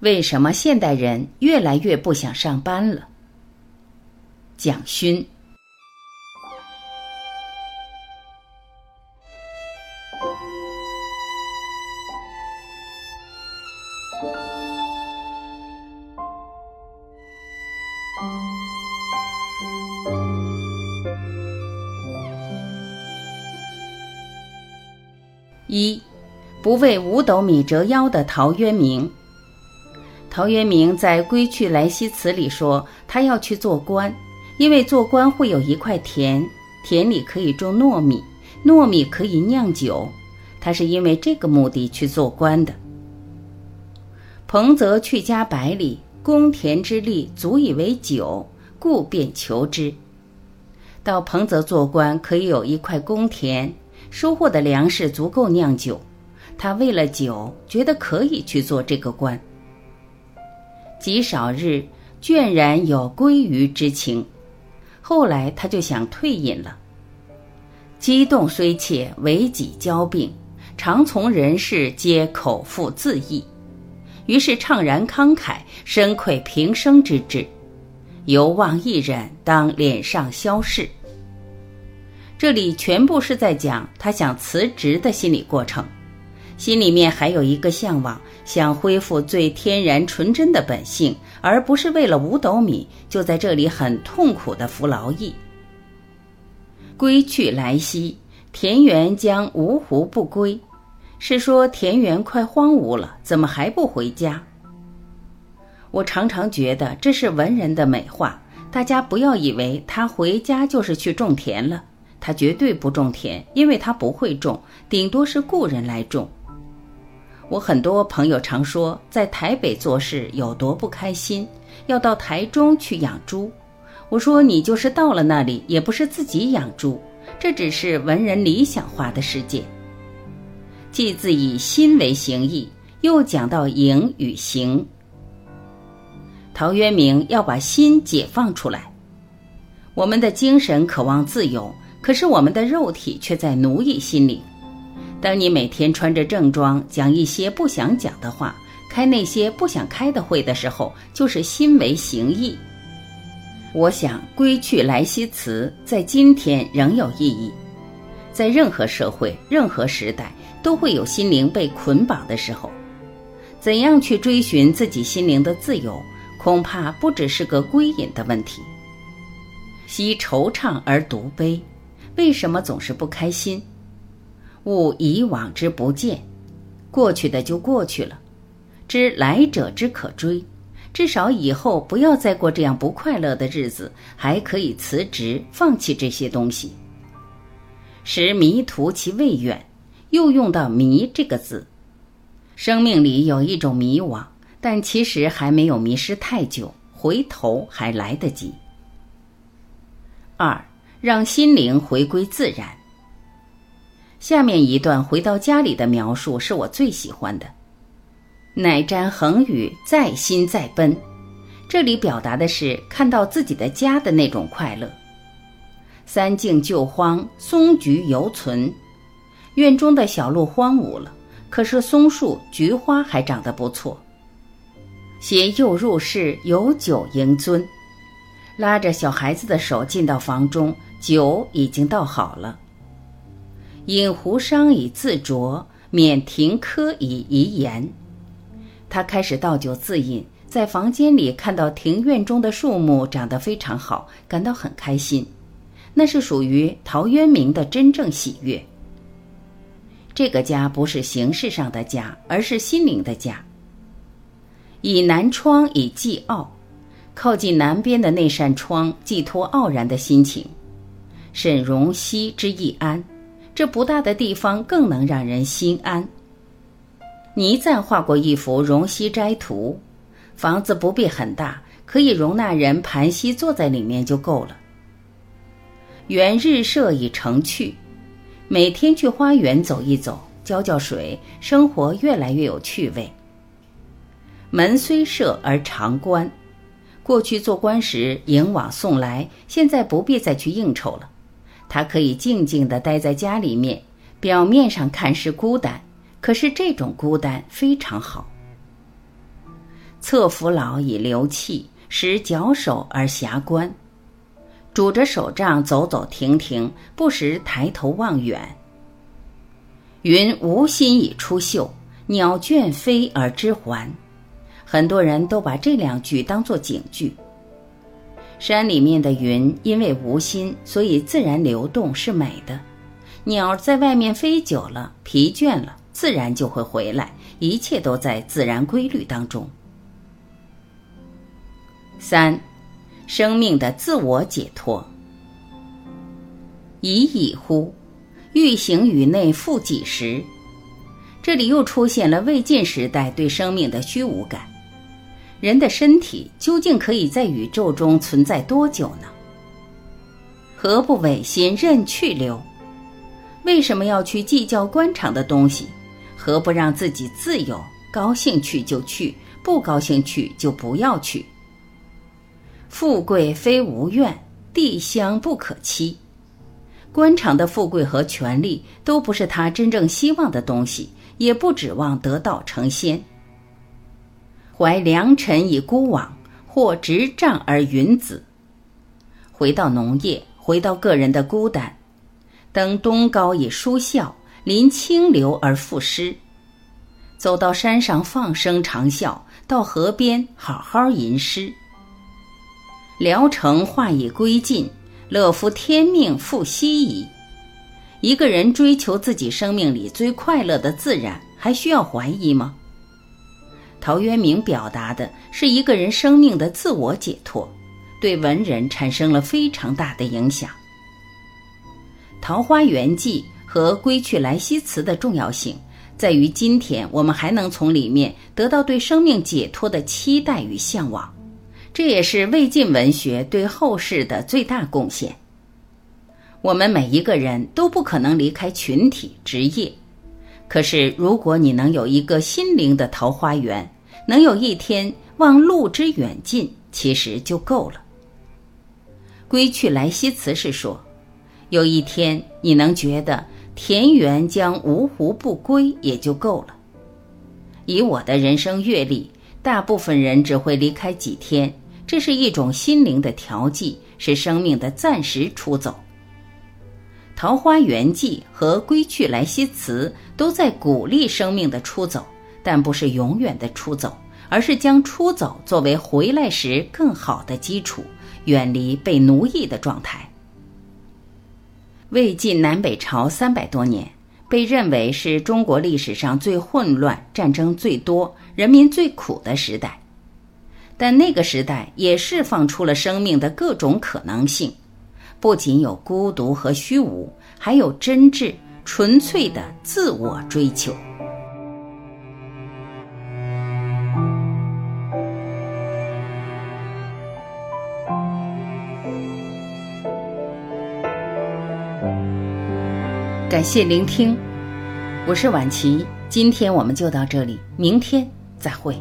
为什么现代人越来越不想上班了？蒋勋。一，不为五斗米折腰的陶渊明。陶渊明在《归去来兮辞》里说，他要去做官，因为做官会有一块田，田里可以种糯米，糯米可以酿酒，他是因为这个目的去做官的。彭泽去家百里，公田之利足以为酒，故便求之。到彭泽做官，可以有一块公田。收获的粮食足够酿酒，他为了酒，觉得可以去做这个官。极少日，倦然有归于之情。后来他就想退隐了。激动虽切，为己交病，常从人事皆口腹自缢。于是怅然慷慨，深愧平生之志，犹望一人，当脸上消逝。这里全部是在讲他想辞职的心理过程，心里面还有一个向往，想恢复最天然纯真的本性，而不是为了五斗米就在这里很痛苦的服劳役。归去来兮，田园将芜湖不归，是说田园快荒芜了，怎么还不回家？我常常觉得这是文人的美化，大家不要以为他回家就是去种田了。他绝对不种田，因为他不会种，顶多是雇人来种。我很多朋友常说，在台北做事有多不开心，要到台中去养猪。我说，你就是到了那里，也不是自己养猪，这只是文人理想化的世界。既自以心为形役，又讲到形与形。陶渊明要把心解放出来，我们的精神渴望自由。可是我们的肉体却在奴役心灵。当你每天穿着正装，讲一些不想讲的话，开那些不想开的会的时候，就是心为形役。我想《归去来兮辞》在今天仍有意义。在任何社会、任何时代，都会有心灵被捆绑的时候。怎样去追寻自己心灵的自由，恐怕不只是个归隐的问题。惜惆怅而独悲。为什么总是不开心？勿以往之不见，过去的就过去了。知来者之可追，至少以后不要再过这样不快乐的日子，还可以辞职，放弃这些东西。时迷途其未远，又用到“迷”这个字。生命里有一种迷惘，但其实还没有迷失太久，回头还来得及。二。让心灵回归自然。下面一段回到家里的描述是我最喜欢的。乃瞻恒宇，在心在奔。这里表达的是看到自己的家的那种快乐。三径旧荒，松菊犹存。院中的小路荒芜了，可是松树、菊花还长得不错。携幼入室，有酒盈樽。拉着小孩子的手进到房中。酒已经倒好了，饮壶觞以自酌，免停柯以遗言。他开始倒酒自饮，在房间里看到庭院中的树木长得非常好，感到很开心。那是属于陶渊明的真正喜悦。这个家不是形式上的家，而是心灵的家。以南窗以寄傲，靠近南边的那扇窗，寄托傲然的心情。沈荣溪之易安，这不大的地方更能让人心安。倪瓒画过一幅《荣溪斋图》，房子不必很大，可以容纳人盘膝坐在里面就够了。园日射已成趣，每天去花园走一走，浇浇水，生活越来越有趣味。门虽设而常关，过去做官时迎往送来，现在不必再去应酬了。他可以静静地待在家里面，表面上看是孤单，可是这种孤单非常好。侧扶老以流气，使矫首而遐观。拄着手杖走走停停，不时抬头望远。云无心以出岫，鸟倦飞而知还。很多人都把这两句当作警句。山里面的云因为无心，所以自然流动是美的。鸟在外面飞久了，疲倦了，自然就会回来。一切都在自然规律当中。三，生命的自我解脱。已矣乎，欲行于内复几时？这里又出现了魏晋时代对生命的虚无感。人的身体究竟可以在宇宙中存在多久呢？何不违心任去留？为什么要去计较官场的东西？何不让自己自由？高兴去就去，不高兴去就不要去。富贵非无愿，地香不可欺。官场的富贵和权力都不是他真正希望的东西，也不指望得道成仙。怀良辰以孤往，或执杖而云子。回到农业，回到个人的孤单。登东高以舒啸，临清流而赋诗。走到山上放声长啸，到河边好好吟诗。聊城话已归尽，乐夫天命复息矣。一个人追求自己生命里最快乐的自然，还需要怀疑吗？陶渊明表达的是一个人生命的自我解脱，对文人产生了非常大的影响。《桃花源记》和《归去来兮辞》的重要性在于，今天我们还能从里面得到对生命解脱的期待与向往，这也是魏晋文学对后世的最大贡献。我们每一个人都不可能离开群体职业。可是，如果你能有一个心灵的桃花源，能有一天望路之远近，其实就够了。归去来兮辞是说，有一天你能觉得田园将芜湖不归，也就够了。以我的人生阅历，大部分人只会离开几天，这是一种心灵的调剂，是生命的暂时出走。《桃花源记》和《归去来兮辞》都在鼓励生命的出走，但不是永远的出走，而是将出走作为回来时更好的基础，远离被奴役的状态。魏晋南北朝三百多年，被认为是中国历史上最混乱、战争最多、人民最苦的时代，但那个时代也释放出了生命的各种可能性。不仅有孤独和虚无，还有真挚、纯粹的自我追求。感谢聆听，我是婉琪，今天我们就到这里，明天再会。